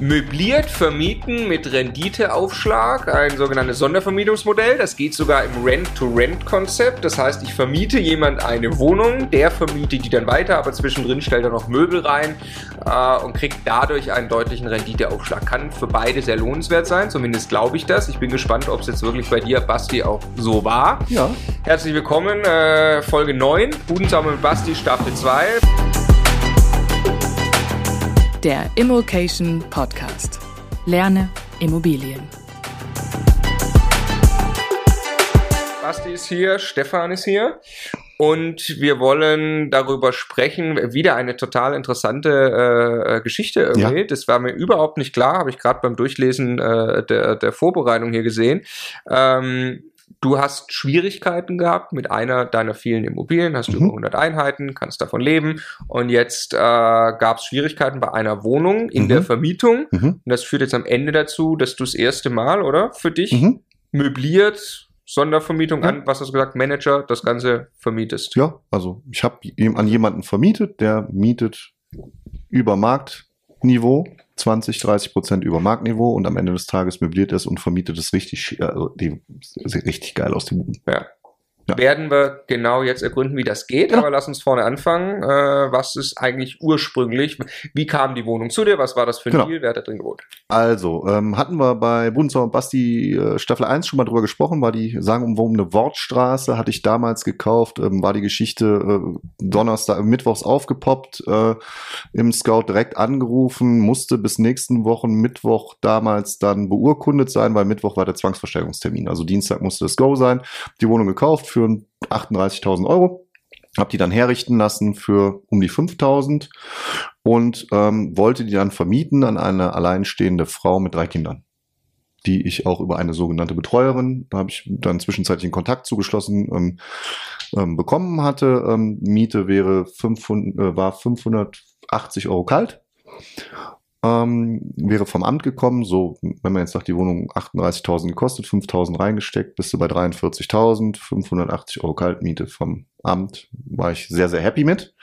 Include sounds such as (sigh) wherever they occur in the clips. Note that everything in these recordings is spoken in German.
möbliert vermieten mit Renditeaufschlag, ein sogenanntes Sondervermietungsmodell. Das geht sogar im Rent-to-Rent-Konzept. Das heißt, ich vermiete jemand eine Wohnung, der vermietet die dann weiter, aber zwischendrin stellt er noch Möbel rein äh, und kriegt dadurch einen deutlichen Renditeaufschlag. Kann für beide sehr lohnenswert sein, zumindest glaube ich das. Ich bin gespannt, ob es jetzt wirklich bei dir, Basti, auch so war. Ja. Herzlich willkommen, äh, Folge 9, Budensauber mit Basti, Staffel 2. Der Immokation Podcast. Lerne Immobilien. Basti ist hier, Stefan ist hier. Und wir wollen darüber sprechen, wieder eine total interessante äh, Geschichte irgendwie. Ja. Das war mir überhaupt nicht klar, habe ich gerade beim Durchlesen äh, der, der Vorbereitung hier gesehen. Ähm, du hast Schwierigkeiten gehabt mit einer deiner vielen Immobilien, hast Mhm. über 100 Einheiten, kannst davon leben. Und jetzt äh, gab es Schwierigkeiten bei einer Wohnung in Mhm. der Vermietung. Mhm. Und das führt jetzt am Ende dazu, dass du das erste Mal, oder? Für dich Mhm. möbliert, Sondervermietung an, was hast du gesagt, Manager, das Ganze vermietest. Ja, also ich habe an jemanden vermietet, der mietet über Marktniveau, 20, 30 Prozent über Marktniveau und am Ende des Tages möbliert es und vermietet es richtig, schi- also die, sieht richtig geil aus, die Buden. Ja. Ja. Werden wir genau jetzt ergründen, wie das geht, Genau. aber lass uns vorne anfangen. Äh, was ist eigentlich ursprünglich? Wie kam die Wohnung zu dir? Was war das für ein Genau. Deal? Wer hat da drin gewohnt? Also, ähm, hatten wir bei Bundesau und Basti äh, Staffel 1 schon mal drüber gesprochen, war die sagenumwobene Wortstraße, hatte ich damals gekauft, ähm, war die Geschichte äh, Donnerstag, Mittwochs aufgepoppt, äh, im Scout direkt angerufen, musste bis nächsten Wochen Mittwoch damals dann beurkundet sein, weil Mittwoch war der Zwangsversteigerungstermin. Also Dienstag musste das Go sein. Die Wohnung gekauft für 38.000 Euro. Hab die dann herrichten lassen für um die 5000 und ähm, wollte die dann vermieten an eine alleinstehende Frau mit drei Kindern, die ich auch über eine sogenannte Betreuerin, da habe ich dann zwischenzeitlich einen Kontakt zugeschlossen, ähm, ähm, bekommen hatte. Ähm, Miete wäre 500, äh, war 580 Euro kalt. Ähm, wäre vom Amt gekommen, so, wenn man jetzt sagt, die Wohnung 38.000 gekostet, 5.000 reingesteckt, bist du bei 43.000, 580 Euro Kaltmiete vom Amt, war ich sehr, sehr happy mit.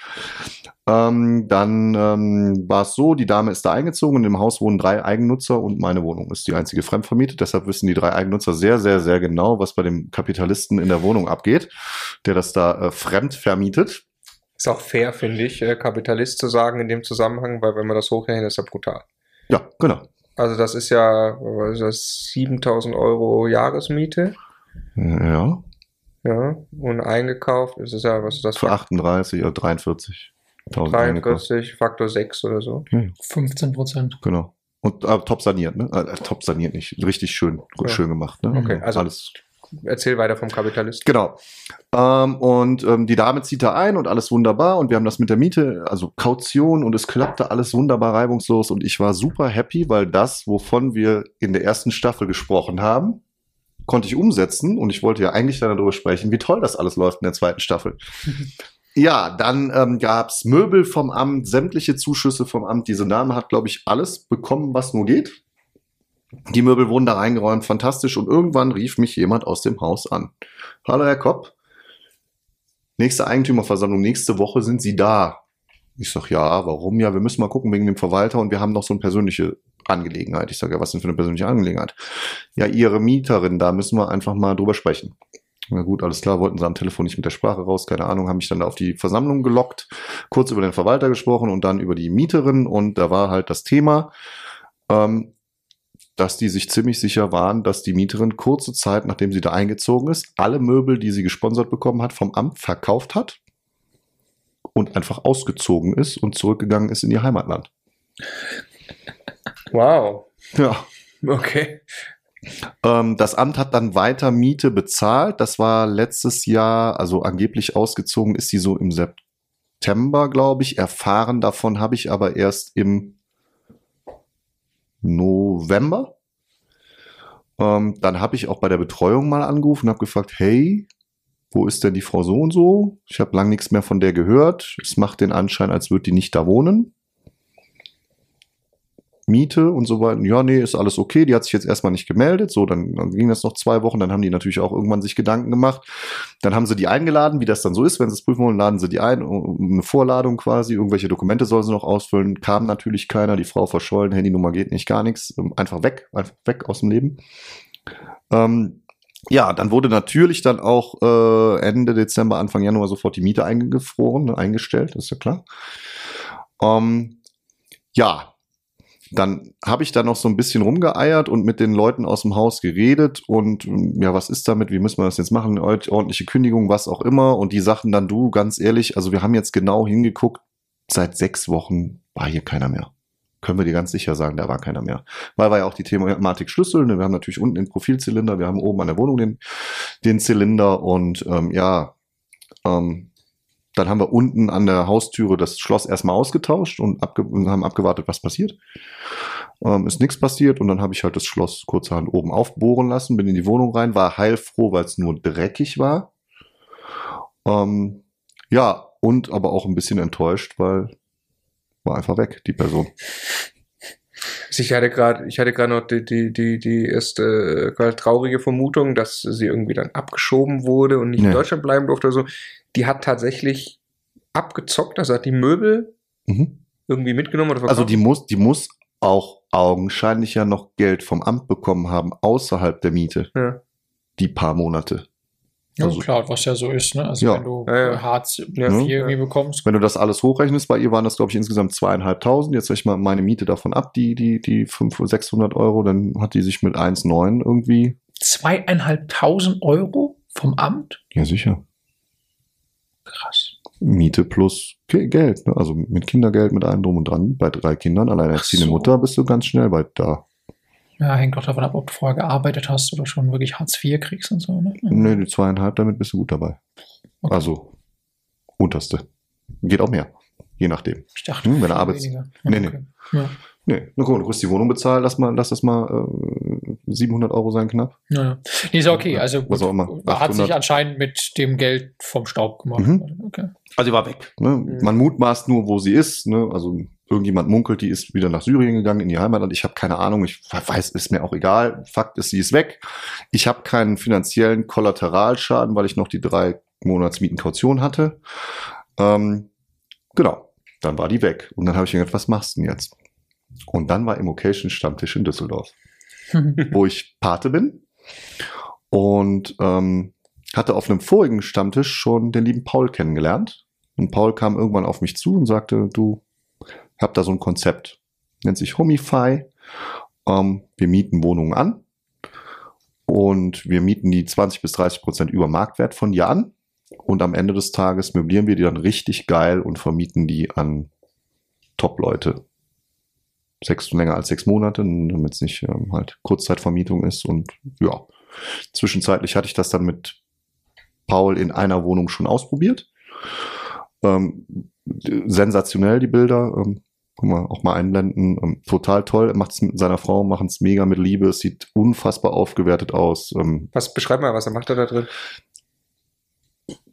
Ähm, dann ähm, war es so, die Dame ist da eingezogen und im Haus wohnen drei Eigennutzer und meine Wohnung ist die einzige fremdvermietet. Deshalb wissen die drei Eigennutzer sehr, sehr, sehr genau, was bei dem Kapitalisten in der Wohnung abgeht, der das da äh, fremd vermietet. Ist auch fair, finde ich, äh, Kapitalist zu sagen in dem Zusammenhang, weil wenn man das hochrechnet, ist ja brutal. Ja, genau. Also das ist ja, was ist das, 7000 Euro Jahresmiete. Ja, Ja, und eingekauft ist es ja, was ist das? für 38 oder 43.000 eingekauft. 43, Faktor 6 oder so. 15 Prozent. Genau. Und äh, top saniert, ne? Äh, top saniert nicht. Richtig schön, Ja. schön gemacht, ne? Okay, also- alles Erzähl weiter vom Kapitalist. Genau. Ähm, und ähm, die Dame zieht da ein und alles wunderbar und wir haben das mit der Miete, also Kaution und es klappte alles wunderbar reibungslos und ich war super happy, weil das, wovon wir in der ersten Staffel gesprochen haben, konnte ich umsetzen und ich wollte ja eigentlich dann darüber sprechen, wie toll das alles läuft in der zweiten Staffel. (laughs) Ja, dann ähm, gab's Möbel vom Amt, sämtliche Zuschüsse vom Amt. Diese Dame hat, glaube ich, alles bekommen, was nur geht. Die Möbel wurden da reingeräumt, fantastisch. Und irgendwann rief mich jemand aus dem Haus an. Hallo, Herr Kopp. Nächste Eigentümerversammlung, nächste Woche sind Sie da. Ich sag, ja, warum? Ja, wir müssen mal gucken wegen dem Verwalter und wir haben noch so eine persönliche Angelegenheit. Ich sage, ja, was denn für eine persönliche Angelegenheit? Ja, Ihre Mieterin, da müssen wir einfach mal drüber sprechen. Na gut, alles klar, wollten sie am Telefon nicht mit der Sprache raus, keine Ahnung, haben mich dann da auf die Versammlung gelockt, kurz über den Verwalter gesprochen und dann über die Mieterin und da war halt das Thema, ähm, dass die sich ziemlich sicher waren, dass die Mieterin kurze Zeit, nachdem sie da eingezogen ist, alle Möbel, die sie gesponsert bekommen hat, vom Amt verkauft hat und einfach ausgezogen ist und zurückgegangen ist in ihr Heimatland. Wow. Ja. Okay. Ähm, das Amt hat dann weiter Miete bezahlt. Das war letztes Jahr, also angeblich ausgezogen ist sie so im September, glaube ich. Erfahren davon habe ich aber erst im November. Ähm, dann habe ich auch bei der Betreuung mal angerufen und habe gefragt, hey, wo ist denn die Frau so und so? Ich habe lang nichts mehr von der gehört. Es macht den Anschein, als würde die nicht da wohnen. Miete und so weiter. Ja, nee, ist alles okay. Die hat sich jetzt erstmal nicht gemeldet. So, dann, dann ging das noch zwei Wochen. Dann haben die natürlich auch irgendwann sich Gedanken gemacht. Dann haben sie die eingeladen, wie das dann so ist. Wenn sie es prüfen wollen, laden sie die ein. Eine Vorladung quasi. Irgendwelche Dokumente sollen sie noch ausfüllen. Kam natürlich keiner. Die Frau verschollen. Handynummer geht nicht, gar nichts. Ähm, Einfach weg. Einfach weg aus dem Leben. Ähm, ja, dann wurde natürlich dann auch äh, Ende Dezember, Anfang Januar sofort die Miete eingefroren, ne, eingestellt, ist ja klar. Ähm, ja, dann habe ich da noch so ein bisschen rumgeeiert und mit den Leuten aus dem Haus geredet und ja, was ist damit? Wie müssen wir das jetzt machen? Ordentliche Kündigung, was auch immer. Und die sagten dann, du, ganz ehrlich, also wir haben jetzt genau hingeguckt, seit sechs Wochen war hier keiner mehr. Können wir dir ganz sicher sagen, da war keiner mehr. Weil war ja auch die Thematik Schlüssel. Ne? Wir haben natürlich unten den Profilzylinder, wir haben oben an der Wohnung den, den Zylinder und ähm, ja, ähm, dann haben wir unten an der Haustüre das Schloss erstmal ausgetauscht und, abge und haben abgewartet, was passiert. Ähm, ist nichts passiert und dann habe ich halt das Schloss kurzerhand oben aufbohren lassen, bin in die Wohnung rein, war heilfroh, weil es nur dreckig war. Ähm, ja, und aber auch ein bisschen enttäuscht, weil war einfach weg, die Person. Ich hatte gerade, ich hatte gerade noch die, die, die, die erste äh, traurige Vermutung, dass sie irgendwie dann abgeschoben wurde und nicht Nee. in Deutschland bleiben durfte oder so. Die hat tatsächlich abgezockt, also hat die Möbel Mhm. irgendwie mitgenommen oder verkauft. Also die muss, die muss auch augenscheinlich ja noch Geld vom Amt bekommen haben, außerhalb der Miete. Ja. Die paar Monate. Ja, Also- klar, was ja so ist, ne? Also Ja. wenn du Ja, ja. Hartz IV Ja. irgendwie bekommst, Wenn du das alles hochrechnest, bei ihr waren das, glaube ich, insgesamt zweieinhalbtausend. Jetzt rechne ich mal meine Miete davon ab, die, die, die 500, 600 Euro, dann hat die sich mit 1,9 irgendwie. zweieinhalbtausend Euro vom Amt? Ja, sicher. Krass. Miete plus Ge- Geld, ne? also mit Kindergeld, mit allem drum und dran. Bei drei Kindern, alleinerziehende so. Mutter, bist du ganz schnell bei da. Ja, hängt doch davon ab, ob du vorher gearbeitet hast oder schon wirklich Hartz IV kriegst und so, ne? Nee, die zweieinhalb, damit bist du gut dabei. Okay. Also, unterste. Geht auch mehr. Je nachdem. Ich dachte, Hm, wenn er viel Arbeits- weniger. Nee, nee. okay. Ja. Nee, na guck, du kriegst die Wohnung bezahlt, lass mal, lass das mal äh, 700 Euro sein knapp. Ja, ja. Nee, ist ja okay. Also Was gut, auch immer. hat sich 800. anscheinend mit dem Geld vom Staub gemacht. Mhm. Okay. Also die war weg. Ne? Man mutmaßt nur, wo sie ist. Ne? Also irgendjemand munkelt, die ist wieder nach Syrien gegangen, in ihr Heimatland. Ich habe keine Ahnung. Ich weiß, ist mir auch egal. Fakt ist, sie ist weg. Ich habe keinen finanziellen Kollateralschaden, weil ich noch die drei Monatsmieten Kaution hatte. Ähm, genau. Dann war die weg. Und dann habe ich mir gedacht, was machst du denn jetzt? Und dann war Immocation Stammtisch in Düsseldorf. (laughs) wo ich Pate bin. Und ähm, hatte auf einem vorigen Stammtisch schon den lieben Paul kennengelernt. Und Paul kam irgendwann auf mich zu und sagte, du, hab da so ein Konzept. Nennt sich Homify. Ähm, wir mieten Wohnungen an. Und wir mieten die 20 bis 30 Prozent über Marktwert von dir an. Und am Ende des Tages möblieren wir die dann richtig geil und vermieten die an Top-Leute sechs länger als sechs Monate, damit es nicht ähm, halt Kurzzeitvermietung ist. Und ja, zwischenzeitlich hatte ich das dann mit Paul in einer Wohnung schon ausprobiert. Ähm, sensationell die Bilder. Ähm, kann man auch mal einblenden. Ähm, total toll. Er macht es mit seiner Frau, machen es mega mit Liebe. Es sieht unfassbar aufgewertet aus. Ähm, Was beschreib mal, was er macht er da drin?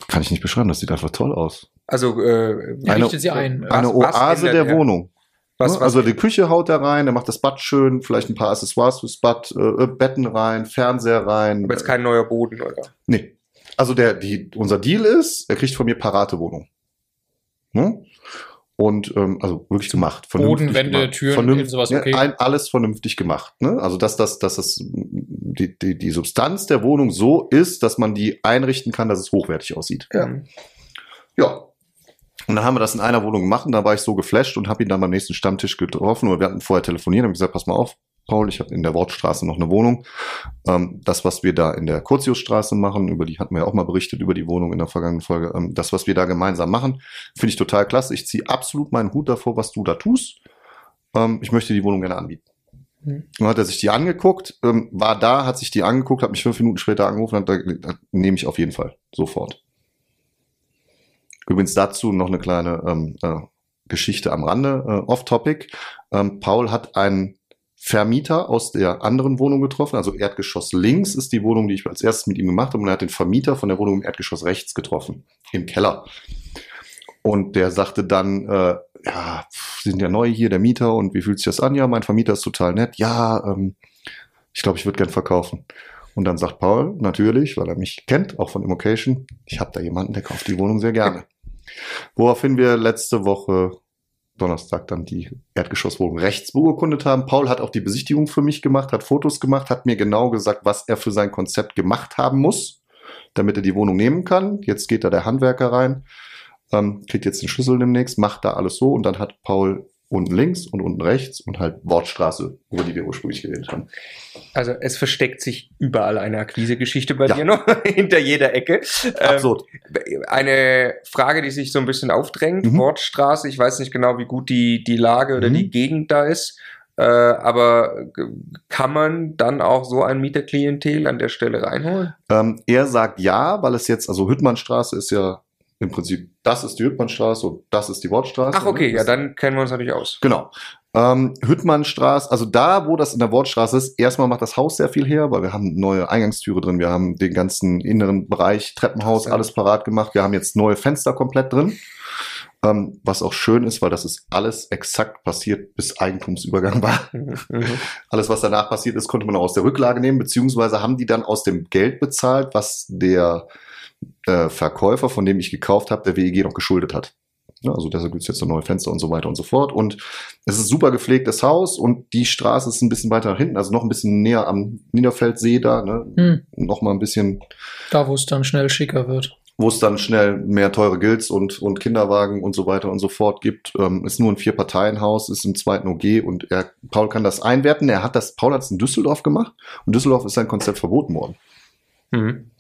kann ich nicht beschreiben, das sieht einfach toll aus. Also äh, Eine- richtet sie ein. Was- Eine was Oase der er? Wohnung. was, Ne? was, Also die Küche haut er rein, er macht das Bad schön, vielleicht ein paar Accessoires fürs Bad, äh, Betten rein, Fernseher rein. aber jetzt kein neuer Boden, oder? Nee. Also der, die, unser Deal ist, er kriegt von mir Paratewohnung. Ne? Und ähm, also wirklich gemacht. vernünftig Boden, Wände, gemacht. Türen, Vernünft- eben sowas, ja, okay. ein, alles vernünftig gemacht. Ne? Also dass das, dass das die, die, die Substanz der Wohnung so ist, dass man die einrichten kann, dass es hochwertig aussieht. Ja. Ja. Und dann haben wir das in einer Wohnung gemacht und da war ich so geflasht und habe ihn dann beim nächsten Stammtisch getroffen und wir hatten vorher telefoniert und gesagt, pass mal auf, Paul, ich habe in der Wortstraße noch eine Wohnung. Ähm, das, was wir da in der Curtiusstraße machen, über die hatten wir ja auch mal berichtet, über die Wohnung in der vergangenen Folge, ähm, das, was wir da gemeinsam machen, finde ich total klasse. Ich ziehe absolut meinen Hut davor, was du da tust. Ähm, ich möchte die Wohnung gerne anbieten. Mhm. Dann hat er sich die angeguckt, ähm, war da, hat sich die angeguckt, hat mich fünf Minuten später angerufen und hat gesagt, nehme ich auf jeden Fall, sofort. Übrigens dazu noch eine kleine ähm, äh, Geschichte am Rande, äh, off-topic. Ähm, Paul hat einen Vermieter aus der anderen Wohnung getroffen, also Erdgeschoss links ist die Wohnung, die ich als erstes mit ihm gemacht habe, und er hat den Vermieter von der Wohnung im Erdgeschoss rechts getroffen, im Keller. Und der sagte dann, äh, ja, sind ja neu hier, der Mieter, und wie fühlt sich das an? Ja, mein Vermieter ist total nett. Ja, ähm, ich glaube, ich würde gern verkaufen. Und dann sagt Paul, natürlich, weil er mich kennt, auch von Immocation, ich habe da jemanden, der kauft die Wohnung sehr gerne. Woraufhin wir letzte Woche Donnerstag dann die Erdgeschosswohnung rechts beurkundet haben. Paul hat auch die Besichtigung für mich gemacht, hat Fotos gemacht, hat mir genau gesagt, was er für sein Konzept gemacht haben muss, damit er die Wohnung nehmen kann. Jetzt geht da der Handwerker rein, ähm, kriegt jetzt den Schlüssel demnächst, macht da alles so und dann hat Paul unten links und unten rechts und halt Wortstraße, über die wir ursprünglich geredet haben. Also es versteckt sich überall eine Akquisegeschichte bei Ja. dir noch, (laughs) hinter jeder Ecke. Ähm, Absurd. Eine Frage, die sich so ein bisschen aufdrängt, Mhm. Wortstraße, ich weiß nicht genau, wie gut die, die Lage oder Mhm. die Gegend da ist, äh, aber kann man dann auch so ein Mieterklientel an der Stelle reinholen? Ähm, er sagt ja, weil es jetzt, also Hüttmannstraße ist ja im Prinzip, das ist die Hüttmannstraße und das ist die Wortstraße. Ach okay, ne? ja, Das- dann kennen wir uns natürlich aus. Genau. Ähm, Hüttmannstraße, also da, wo das in der Wortstraße ist, erstmal macht das Haus sehr viel her, weil wir haben neue Eingangstüre drin, wir haben den ganzen inneren Bereich, Treppenhaus, Interessant. alles parat gemacht, wir haben jetzt neue Fenster komplett drin. Ähm, was auch schön ist, weil das ist alles exakt passiert, bis Eigentumsübergang war. (laughs) Mhm, mhm. Alles, was danach passiert ist, konnte man aus der Rücklage nehmen, beziehungsweise haben die dann aus dem Geld bezahlt, was der äh, Verkäufer, von dem ich gekauft habe, der WEG noch geschuldet hat. Ja, also deshalb gibt es jetzt so neue Fenster und so weiter und so fort. Und es ist ein super gepflegtes Haus und die Straße ist ein bisschen weiter nach hinten, also noch ein bisschen näher am Niederfeldsee da, ne? Hm, noch mal ein bisschen, da, wo es dann schnell schicker wird. wo es dann schnell mehr teure Gilts und, und Kinderwagen und so weiter und so fort gibt. Ähm, ist nur ein Vier-Parteien-Haus, ist im zweiten OG und er, Paul kann das einwerten. Er hat das, Paul hat es in Düsseldorf gemacht und Düsseldorf ist sein Konzept verboten worden. Mhm.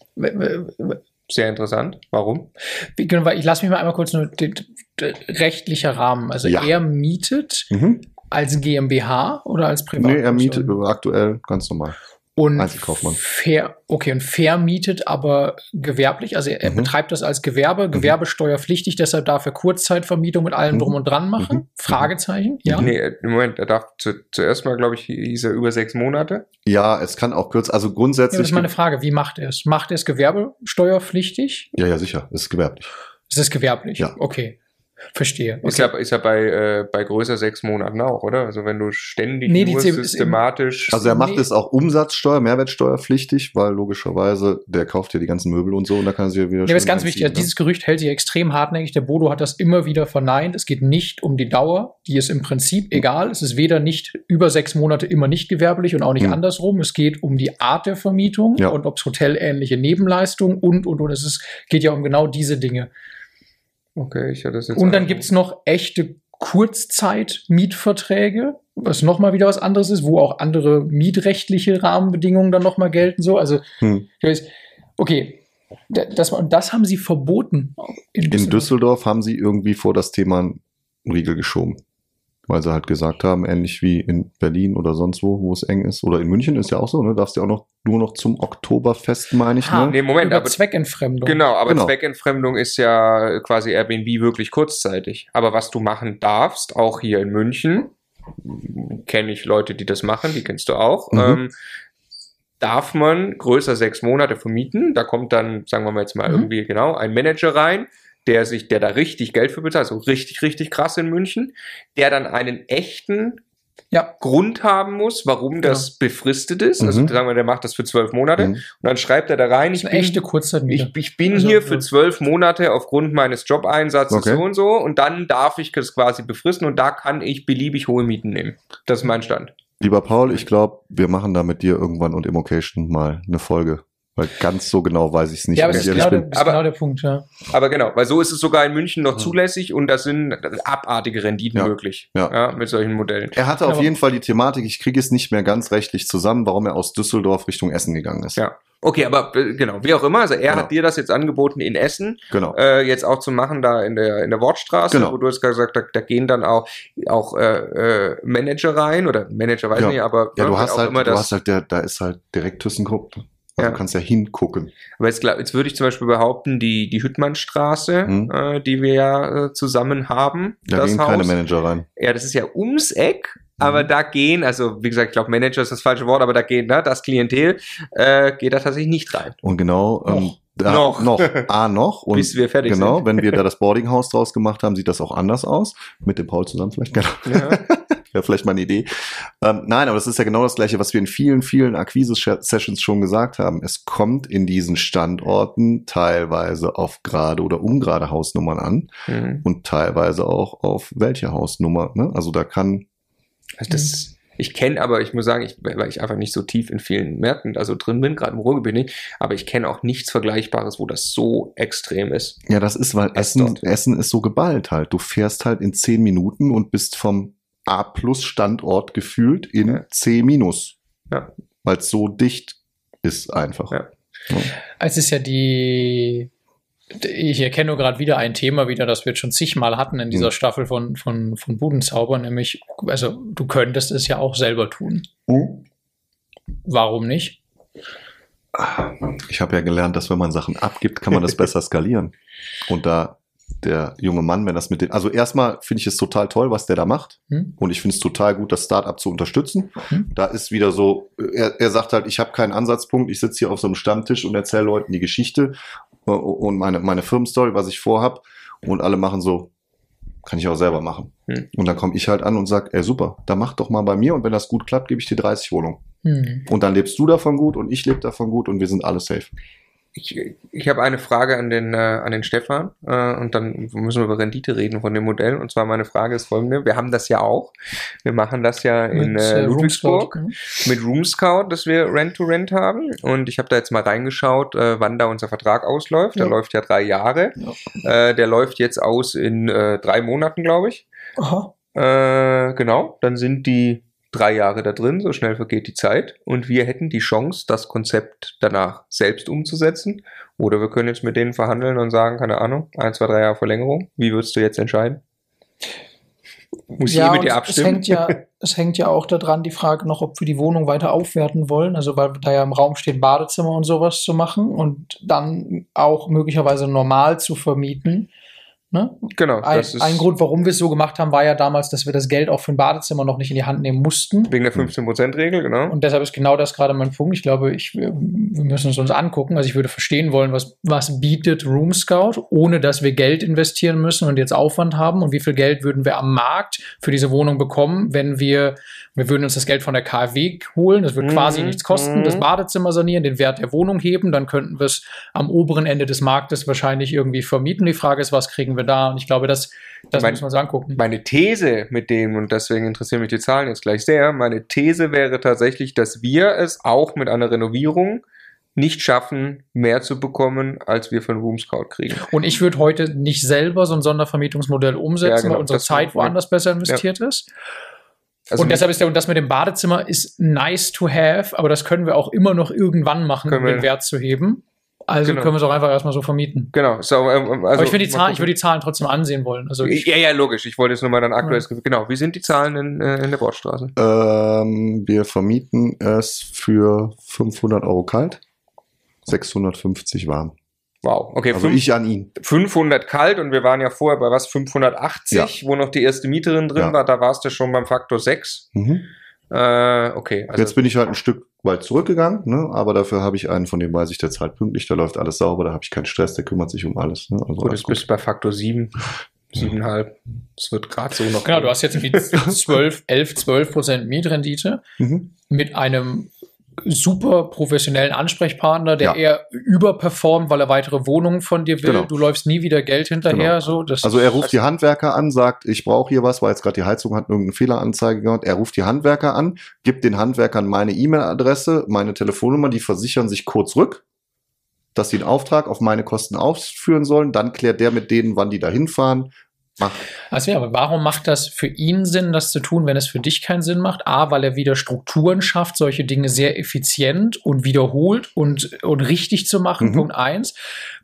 Sehr interessant. Warum? Genau, ich lasse mich mal einmal kurz nur den, den rechtlicher Rahmen. Also Ja. er mietet Mhm. als GmbH oder als Privat? Nee, er mietet aktuell ganz normal. Und Einzelkaufmann. Fair, okay, und vermietet aber gewerblich, also er, Mhm. betreibt das als Gewerbe, gewerbesteuerpflichtig, deshalb darf er Kurzzeitvermietung mit allem Mhm. drum und dran machen. Mhm. Fragezeichen, ja. Nee, im Moment, er darf zu, zuerst mal, glaube ich, hieß er über sechs Monate. Ja, es kann auch kürzer, also Ja, das grundsätzlich. ist meine Frage, wie macht er es? Macht er es gewerbesteuerpflichtig? ja, ja, sicher, es ist gewerblich. Ist es gewerblich? Ja. Okay. Verstehe. Ist, Okay. ja, ist ja bei, äh, bei größer sechs Monaten auch, oder? Also wenn du ständig Nee, die nur ist systematisch. Also er macht Nee. es auch Umsatzsteuer, Mehrwertsteuerpflichtig, weil logischerweise der kauft ja die ganzen Möbel und so und da kann er sich ja wieder. Ja, aber ist ganz wichtig. Also ne? dieses Gerücht hält sich extrem hartnäckig. Der Bodo hat das immer wieder verneint. Es geht nicht um die Dauer. Die ist im Prinzip egal. Es ist weder nicht über sechs Monate immer nicht gewerblich und auch nicht Hm. andersrum. Es geht um die Art der Vermietung Ja. und ob es hotelähnliche Nebenleistungen und, und, und. Es ist, geht ja um genau diese Dinge. Okay, ich hatte das jetzt. Und dann auch- gibt's noch echte Kurzzeit-Mietverträge, was nochmal wieder was anderes ist, wo auch andere mietrechtliche Rahmenbedingungen dann nochmal gelten. So, also, Hm. ich weiß, okay, da- das, und das haben sie verboten. In Düsseldorf haben sie irgendwie vor das Thema einen Riegel geschoben. Weil sie halt gesagt haben, ähnlich wie in Berlin oder sonst wo, wo es eng ist. Oder in München ist ja auch so, ne? Darfst du ja auch noch nur noch zum Oktoberfest, meine ich, Ha, ne? Nee, Moment, über aber. Zweckentfremdung. Genau, aber Genau. Zweckentfremdung ist ja quasi Airbnb wirklich kurzzeitig. Aber was du machen darfst, auch hier in München, kenne ich Leute, die das machen, die kennst du auch, Mhm. ähm, darf man größer sechs Monate vermieten. Da kommt dann, sagen wir mal jetzt mal Mhm. irgendwie genau, ein Manager rein, der sich, der da richtig Geld für bezahlt, so richtig, richtig krass in München, der dann einen echten Ja. Grund haben muss, warum das befristet ist. Also Mhm. sagen wir, der macht das für zwölf Monate Mhm. und dann schreibt er da rein, ich bin, echte Kurzzeitmiete. ich, ich bin Also, hier für zwölf Monate aufgrund meines Jobeinsatzes Okay. so und so und dann darf ich das quasi befristen und da kann ich beliebig hohe Mieten nehmen. Das ist mein Stand. Lieber Paul, ich glaube, wir machen da mit dir irgendwann und Immocation mal eine Folge. Weil ganz so genau weiß ich es nicht, ja, aber das ich ist, genau der, bin. ist Aber- genau der Punkt, ja. Aber genau, weil so ist es sogar in München noch Ja. zulässig und da sind abartige Renditen Ja. möglich. Ja. mit solchen Modellen. Er hatte auf jeden Fall die Thematik, ich kriege es nicht mehr ganz rechtlich zusammen, warum er aus Düsseldorf Richtung Essen gegangen ist. Ja. Okay, aber äh, genau, wie auch immer, also er Genau. hat dir das jetzt angeboten in Essen, Genau. äh, jetzt auch zu machen da in der in der Wortstraße, Genau. wo du hast gesagt, da, da gehen dann auch auch äh, äh, Manager rein oder Manager weiß Ja. nicht, aber Ja, ne, du hast auch halt, immer du das. hast halt, der, da ist halt direkt ThyssenKrupp. Also Ja. du kannst ja hingucken. Aber jetzt, jetzt würde ich zum Beispiel behaupten, die die Hüttmannstraße, Hm. äh, die wir ja äh, zusammen haben, Da das gehen Haus. keine Manager rein. Ja, das ist ja ums Eck. Aber Mhm. da gehen, also wie gesagt, ich glaube, Manager ist das falsche Wort, aber da geht, ne, das Klientel, äh, geht da tatsächlich nicht rein. Und genau, ähm. Da, Noch. noch. A, (laughs) noch. Und Bis wir fertig genau, sind. wenn wir da (laughs) das Boardinghaus draus gemacht haben, sieht das auch anders aus. Mit dem Paul zusammen vielleicht. Genau. Ja. Wäre vielleicht mal eine Idee. Ähm, nein, aber das ist ja genau das Gleiche, was wir in vielen, vielen Akquise-Sessions schon gesagt haben. Es kommt in diesen Standorten teilweise auf gerade oder ungerade Hausnummern an Mhm. und teilweise auch auf welche Hausnummer. Ne? Also da kann, Also das, ich kenne aber, ich muss sagen, ich, weil ich einfach nicht so tief in vielen Märkten also drin bin, gerade im Ruhrgebiet nicht, aber ich kenne auch nichts Vergleichbares, wo das so extrem ist. ja, das ist, weil Essen. Essen ist so geballt halt. Du fährst halt in zehn Minuten und bist vom A-Plus-Standort gefühlt in Ja. C-Minus. Ja. Weil es so dicht ist einfach. Ja. Es ist ja die. Ich erkenne gerade wieder ein Thema wieder, das wir schon zigmal hatten in dieser Hm. Staffel von, von, von Budenzauber, nämlich, also du könntest es ja auch selber tun. Warum nicht? Ich habe ja gelernt, dass wenn man Sachen abgibt, kann man das besser (laughs) skalieren. Und da der junge Mann, wenn das mit dem, also erstmal finde ich es total toll, was der da macht. Hm? Und ich finde es total gut, das Startup zu unterstützen. Hm. Da ist wieder so, er, er sagt halt, ich habe keinen Ansatzpunkt, ich sitze hier auf so einem Stammtisch und erzähle Leuten die Geschichte und meine, meine Firmenstory, was ich vorhab. Und alle machen so, kann ich auch selber machen. Hm. Und dann komme ich halt an und sag, ey super, dann mach doch mal bei mir und wenn das gut klappt, gebe ich dir 30 Wohnungen. Hm. Und dann lebst du davon gut und ich lebe davon gut und wir sind alle safe. Ich, ich habe eine Frage an den, äh, an den Stefan äh, und dann müssen wir über Rendite reden von dem Modell. Und zwar meine Frage ist folgende. Wir haben das ja auch. Wir machen das ja in Mit, äh, äh, Ludwigsburg. Room mit Room Scout, dass wir Rent-to-Rent haben. Und ich habe da jetzt mal reingeschaut, äh, wann da unser Vertrag ausläuft. Der Ja. läuft ja drei Jahre. Äh, der läuft jetzt aus in äh, drei Monaten, glaube ich. Aha. Äh, genau, dann sind die drei Jahre da drin, so schnell vergeht die Zeit. Und wir hätten die Chance, das Konzept danach selbst umzusetzen. Oder wir können jetzt mit denen verhandeln und sagen, keine Ahnung, ein, zwei, drei Jahre Verlängerung. Wie würdest du jetzt entscheiden? Muss ja, ich mit dir Es abstimmen? hängt, ja, (laughs) es hängt ja auch daran, die Frage noch, ob wir die Wohnung weiter aufwerten wollen. Also, weil da ja im Raum steht, Badezimmer und sowas zu machen und dann auch möglicherweise normal zu vermieten. Ne? genau, Ein, ein Grund, warum wir es so gemacht haben, war ja damals, dass wir das Geld auch für ein Badezimmer noch nicht in die Hand nehmen mussten. wegen der 15%-Regel, genau. Und deshalb ist genau das gerade mein Punkt. Ich glaube, ich, wir wir müssen es uns angucken. Also ich würde verstehen wollen, was, was bietet Room Scout, ohne dass wir Geld investieren müssen und jetzt Aufwand haben. Und wie viel Geld würden wir am Markt für diese Wohnung bekommen, wenn wir, wir würden uns das Geld von der KfW holen. Das würde Mhm, quasi nichts kosten. mhm. Das Badezimmer sanieren, den Wert der Wohnung heben. Dann könnten wir es am oberen Ende des Marktes wahrscheinlich irgendwie vermieten. Die Frage ist, was kriegen wir da? Und ich glaube, das, das Mein- müssen wir uns angucken. Meine These mit dem, und deswegen interessieren mich die Zahlen jetzt gleich sehr, meine These wäre tatsächlich, dass wir es auch mit einer Renovierung nicht schaffen, mehr zu bekommen, als wir von Room Scout kriegen. Und ich würde heute nicht selber so ein Sondervermietungsmodell umsetzen, Ja, genau, weil unsere Zeit woanders besser investiert ist. Also und deshalb ist der, und das mit dem Badezimmer ist nice to have, aber das können wir auch immer noch irgendwann machen, um den wir- Wert zu heben. Also Genau. können wir es auch einfach erstmal so vermieten. genau. So, ähm, also aber ich, die Zahlen, ich würde die Zahlen trotzdem ansehen wollen. Also ich, ja, ja, logisch. Ich wollte jetzt nur mal dann aktuelles Gefühl. Genau. Wie sind die Zahlen in, äh, in der Bordstraße? Ähm, wir vermieten es für 500 Euro kalt, 650 warm. Wow. Okay, Also fünf- ich an ihn. 500 kalt und wir waren ja vorher bei was? 580, wo noch die erste Mieterin drin Ja. war. Da warst du schon beim Faktor 6. Mhm. Äh, okay. Also, Jetzt bin ich halt ein Stück weit zurückgegangen, ne? aber dafür habe ich einen, von dem weiß ich, der zahlt pünktlich, da läuft alles sauber, da habe ich keinen Stress, der kümmert sich um alles. Ne? Also gut, jetzt bist du bei Faktor 7, 7,5. Das wird gerade so noch. genau, du hast jetzt irgendwie 12, 11, 12 Prozent Mietrendite Mhm. mit einem super professionellen Ansprechpartner, der Ja. eher überperformt, weil er weitere Wohnungen von dir will. Genau. Du läufst nie wieder Geld hinterher. Genau. So, das Also er ruft die Handwerker an, sagt, ich brauche hier was, weil jetzt gerade die Heizung hat irgendeine Fehleranzeige gehabt. Er ruft die Handwerker an, gibt den Handwerkern meine E-Mail-Adresse, meine Telefonnummer, die versichern sich kurz rück, dass sie den Auftrag auf meine Kosten ausführen sollen. Dann klärt der mit denen, wann die da hinfahren. Macht. Also ja, aber warum macht das für ihn Sinn, das zu tun, wenn es für dich keinen Sinn macht? A, weil er wieder Strukturen schafft, solche Dinge sehr effizient und wiederholt und, und richtig zu machen. Mhm. Punkt eins.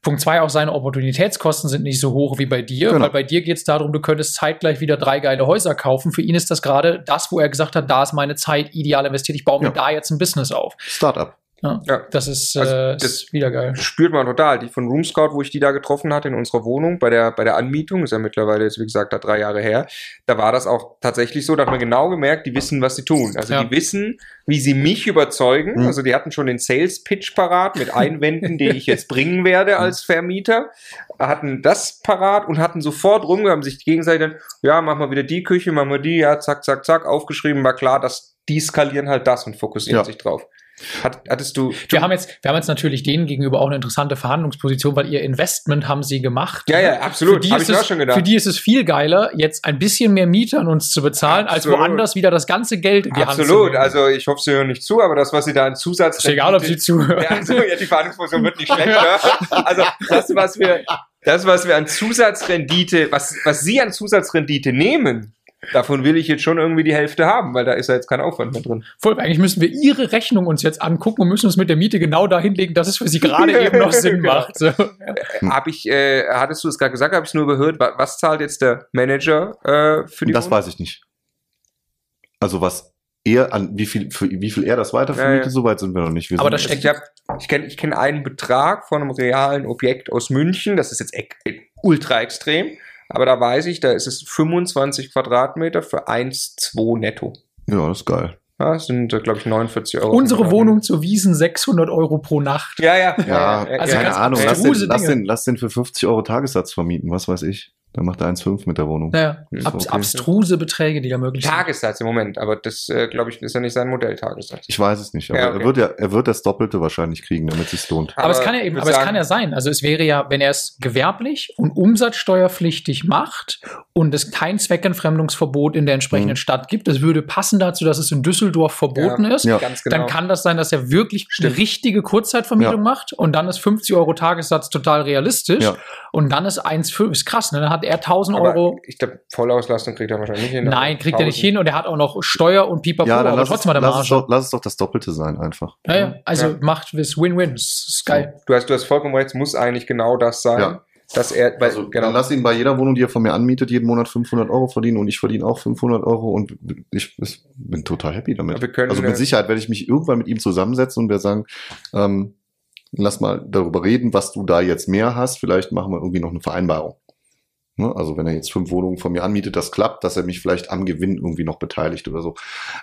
Punkt zwei, auch seine Opportunitätskosten sind nicht so hoch wie bei dir, Genau. weil bei dir geht es darum, du könntest zeitgleich wieder drei geile Häuser kaufen. Für ihn ist das gerade das, wo er gesagt hat, da ist meine Zeit ideal investiert. Ich baue mir Ja. da jetzt ein Business auf. Startup. Ja, Ja. Das ist, Also äh, das- ist wieder geil. spürt man total. Die von Room Scout, wo ich die da getroffen hatte in unserer Wohnung bei der, bei der Anmietung, ist ja mittlerweile jetzt, wie gesagt, da drei Jahre her, da war das auch tatsächlich so, da hat man genau gemerkt, die wissen, was sie tun. Also Ja. die wissen, wie sie mich überzeugen. Mhm. Also die hatten schon den Sales Pitch parat mit Einwänden, (laughs) die ich jetzt bringen werde als Vermieter, hatten das parat und hatten sofort rum, haben sich gegenseitig dann, ja, machen wir wieder die Küche, machen wir die, ja, zack, zack, zack, aufgeschrieben, war klar, dass die skalieren halt das und fokussieren Ja. sich drauf. Hat, hattest du, Wir haben, jetzt, wir haben jetzt natürlich denen gegenüber auch eine interessante Verhandlungsposition, weil ihr Investment haben sie gemacht. Ja, ja, absolut. Für die, Hab ist ich es, auch schon gedacht. für die ist es viel geiler, jetzt ein bisschen mehr Miete an uns zu bezahlen, Absolut. als woanders wieder das ganze Geld in die Hand zu Absolut, also ich hoffe, Sie hören nicht zu, aber das, was Sie da an Zusatz. ist egal, ob sie zuhören. Ja, also, ja, die Verhandlungsposition wird nicht schlechter. (laughs) Also das, was wir, das, was wir an Zusatzrendite, was, was Sie an Zusatzrendite nehmen, davon will ich jetzt schon irgendwie die Hälfte haben, weil da ist ja jetzt kein Aufwand mehr drin. Voll, eigentlich müssen wir ihre Rechnung uns jetzt angucken und müssen uns mit der Miete genau dahin legen, dass es für sie gerade (laughs) eben noch Sinn macht. So. Hm. Hab ich, äh, hattest du es gerade gesagt, habe ich es nur überhört, wa- was zahlt jetzt der Manager äh, für die Das Wohnung? weiß ich nicht. Also was er an wie viel für, wie viel er das weiter Ja, vermietet, ja. so weit sind wir noch nicht. Wir Aber das steckt- ich hab, ich kenne ich kenn einen Betrag von einem realen Objekt aus München, das ist jetzt ek- ultra extrem, aber da weiß ich, da ist es 25 Quadratmeter für 1,2 netto. ja, das ist geil. Ja, das sind, glaube ich, 49 Euro. Unsere Wohnung zu Wiesen 600 Euro pro Nacht. Ja, ja. Ja, Also keine Ahnung. Lass den, lass, den, lass den für 50 Euro Tagessatz vermieten, was weiß ich. Dann macht er 1,5 mit der Wohnung. Naja, ab, okay. abstruse Beträge, die da möglich sind. Tagessatz im Moment, aber das, äh, glaube ich, ist ja nicht sein Modelltagessatz. Ich weiß es nicht, aber Ja, okay. er, wird ja, er wird das Doppelte wahrscheinlich kriegen, damit es sich lohnt. Aber, es kann ja eben, aber es sagen, kann ja sein. Also es wäre ja, wenn er es gewerblich und umsatzsteuerpflichtig macht und es kein Zweckentfremdungsverbot in der entsprechenden Mhm. Stadt gibt, das würde passen dazu, dass es in Düsseldorf verboten Ja. ist. Ja. Ganz genau. Dann kann das sein, dass er wirklich Stimmt. eine richtige Kurzzeitvermietung Ja. macht und dann ist 50 Euro Tagessatz total realistisch Ja. und dann ist 1,5, ist krass, ne? dann hat er 1000 aber Euro. ich glaube, Vollauslastung kriegt er wahrscheinlich nicht hin. Nein, kriegt er nicht 1000. hin und er hat auch noch Steuer und Pipapo, Ja, dann aber lass es, trotzdem hat er lass, es doch, lass es doch das Doppelte sein, einfach. Ja, ja, also Ja. macht es Win-Win, das ist geil. Du hast, du hast vollkommen recht, es muss eigentlich genau das sein, Ja. Dass er, weil, Also, genau, Dann lass ihn bei jeder Wohnung, die er von mir anmietet, jeden Monat 500 Euro verdienen und ich verdiene auch 500 Euro und ich, ich bin total happy damit. Können, also mit Sicherheit werde ich mich irgendwann mit ihm zusammensetzen und wir sagen, ähm, lass mal darüber reden, was du da jetzt mehr hast. Vielleicht machen wir irgendwie noch eine Vereinbarung. Ne? Also wenn er jetzt fünf Wohnungen von mir anmietet, das klappt, dass er mich vielleicht am Gewinn irgendwie noch beteiligt oder so.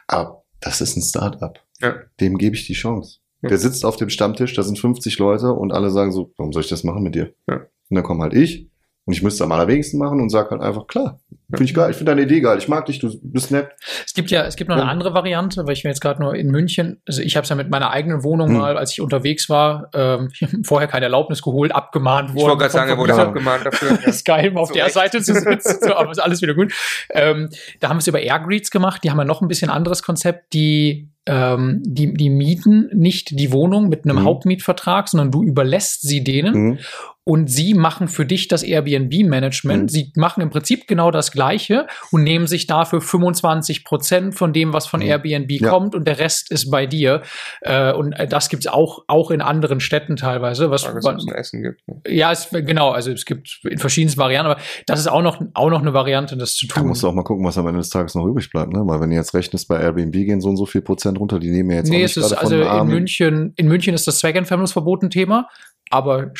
Aber das ist ein Start-up. Ja. Dem gebe ich die Chance. Ja. Der sitzt auf dem Stammtisch, da sind 50 Leute und alle sagen so, warum soll ich das machen mit dir? Ja. Und dann komme halt ich und ich müsste am allerwenigsten machen und sag halt einfach, klar, finde ich geil, ich finde deine Idee geil, ich mag dich, du bist nett. Es gibt ja, es gibt noch eine Ja. andere Variante, weil ich mir jetzt gerade nur in München, also ich habe es ja mit meiner eigenen Wohnung Hm. mal, als ich unterwegs war, ähm, (laughs) vorher keine Erlaubnis geholt, abgemahnt worden. ich wollte gerade sagen, er wurde Ja. Abgemahnt dafür. Das (laughs) ist geil, auf Zu der Recht. Seite zu sitzen, so, aber ist alles wieder gut. Ähm, da haben wir es über Airgreets gemacht, die haben ja noch ein bisschen anderes Konzept, die ähm, die, die mieten nicht die Wohnung mit einem Mhm. Hauptmietvertrag, sondern du überlässt sie denen Mhm. Und sie machen für dich das Airbnb-Management. Mhm. Sie machen im Prinzip genau das Gleiche und nehmen sich dafür 25 Prozent von dem, was von Mhm. Airbnb Ja. kommt und der Rest ist bei dir. Äh, und äh, das gibt's auch, auch in anderen Städten teilweise. Was, Frage ist, es ein Essen gibt. ne? ja, es, genau, also es gibt in verschiedensten Varianten, aber das ist auch noch, auch noch eine Variante, das zu Da tun. musst du auch mal gucken, was am Ende des Tages noch übrig bleibt, ne? Weil wenn du jetzt rechnest, bei Airbnb gehen so und so viel Prozent runter, die nehmen ja jetzt nee, auch es nicht ist gerade also in. München, in München ist das Zweckentfernungsverbot ein Thema, aber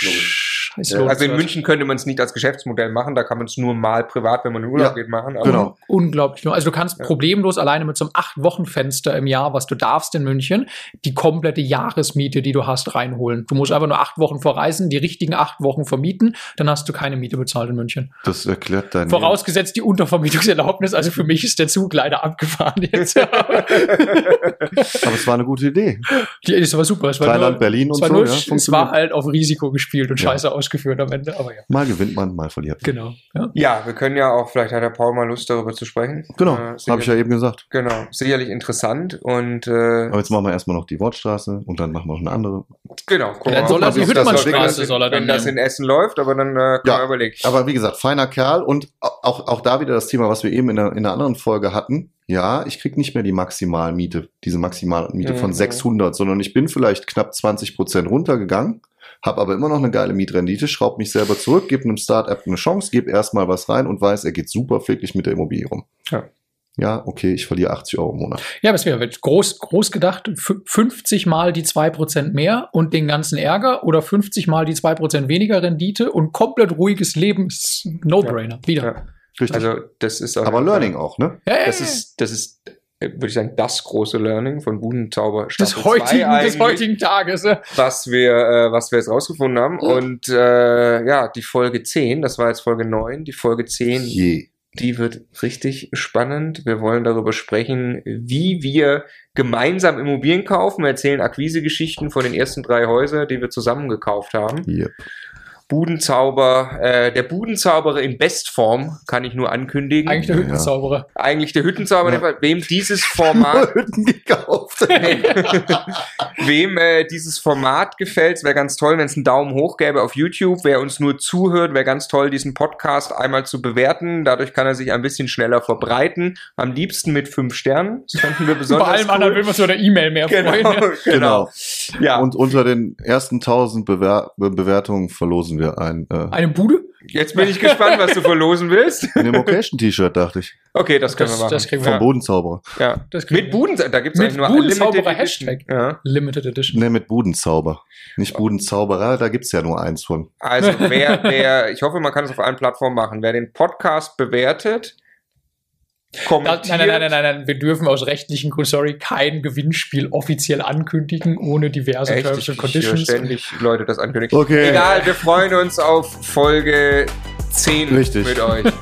scheiße. lohnt Also in. München könnte man es nicht als Geschäftsmodell machen, da kann man es nur mal privat, wenn man in Urlaub Ja, geht, machen. Aber genau. Unglaublich. Also du kannst Ja. problemlos alleine mit so einem acht Wochen Fenster im Jahr, was du darfst in München, die komplette Jahresmiete, die du hast, reinholen. Du musst einfach nur acht Wochen verreisen, die richtigen acht Wochen vermieten, dann hast du keine Miete bezahlt in München. Das erklärt dein Vorausgesetzt die Untervermietungserlaubnis. Also für mich ist der Zug leider abgefahren jetzt. (laughs) Aber es war eine gute Idee. Die, das war super. Es war Rheinland, nur, Berlin es und war, so, nur, ja, es war halt auf Risiko gespielt und Ja. scheiße ausgeführt am Ende. Aber ja, Mal gewinnt man, mal verliert man. genau. Ja. ja, wir können ja auch, vielleicht hat der Paul mal Lust, darüber zu sprechen. Genau, Äh, habe ich ja eben gesagt. Genau, sicherlich interessant und äh, Aber jetzt machen wir erstmal noch die Wortstraße und dann machen wir noch eine andere. genau. gucken dann soll mal, er die das Hüttmannstraße wenn- soll er dann Wenn das nehmen. in Essen läuft, aber dann äh, kann Ja. man überlegen. Aber wie gesagt, feiner Kerl und auch, auch da wieder das Thema, was wir eben in der, in der anderen Folge hatten. Ja, ich krieg nicht mehr die Maximalmiete, diese Maximalmiete von Mhm. 600, sondern ich bin vielleicht knapp 20 Prozent runtergegangen, habe aber immer noch eine geile Mietrendite, schraub mich selber zurück, gebe einem Start-up eine Chance, gebe erstmal was rein und weiß, er geht super pfleglich mit der Immobilie rum. Ja. ja, okay, ich verliere 80 Euro im Monat. Ja, aber es wäre groß, groß gedacht, fü- 50 mal die 2% mehr und den ganzen Ärger oder 50 mal die 2% weniger Rendite und komplett ruhiges Leben No-Brainer. Wieder. Ja. Richtig. Also das ist auf Aber Learning auch, ne? Ja, ja, Das ja. ist, das ist, würde ich sagen, das große Learning von Budenzauber des heutigen, 2 des heutigen Tages. was wir, äh, was wir jetzt rausgefunden haben. Und äh, ja, die Folge 10, das war jetzt Folge 9, die Folge 10, Je. die wird richtig spannend. Wir wollen darüber sprechen, wie wir gemeinsam Immobilien kaufen. Wir erzählen Akquisegeschichten von den ersten drei Häusern, die wir zusammen gekauft haben. Yep. Budenzauber, äh, der Budenzauberer in Bestform, kann ich nur ankündigen. Eigentlich der Ja. Hüttenzauberer. Eigentlich der Hüttenzauber, Ja. wem dieses (laughs) Format Hütten gekauft. (laughs) Wem äh, dieses Format gefällt, wäre ganz toll, wenn es einen Daumen hoch gäbe auf YouTube. Wer uns nur zuhört, wäre ganz toll, diesen Podcast einmal zu bewerten. Dadurch kann er sich ein bisschen schneller verbreiten. Am liebsten mit fünf Sternen. Das fänden wir (laughs) besonders Bei allem cool. anderen will man sich oder E-Mail mehr Genau, freuen. genau. Genau. Ja, Und unter den ersten 1000 Bewer Be Bewertungen verlosen wir ein, äh, Eine Bude? jetzt bin ich gespannt, was du verlosen willst. (laughs) ein Immocation-T-Shirt, dachte ich. Okay, das können Das- wir machen. das kriegen Vom Ja. Bodenzauberer. ja. Das Mit wir. Buden, da gibt es Mit eigentlich nur Budenzauberer Limited Edition. Hashtag. Ja. Limited Edition. Ne, mit Budenzauber. Nicht Budenzauberer, da gibt's ja nur eins von. Also wer, wer, ich hoffe, man kann es auf allen Plattformen machen. Wer den Podcast bewertet, kommentiert. nein, nein, nein, nein, nein, wir dürfen aus rechtlichen Gründen, sorry, kein Gewinnspiel offiziell ankündigen, ohne diverse Echt, Terms ich, and ich Conditions. ständig Leute das ankündigen. Okay. Egal, wir freuen uns auf Folge 10 Richtig. mit euch. (laughs)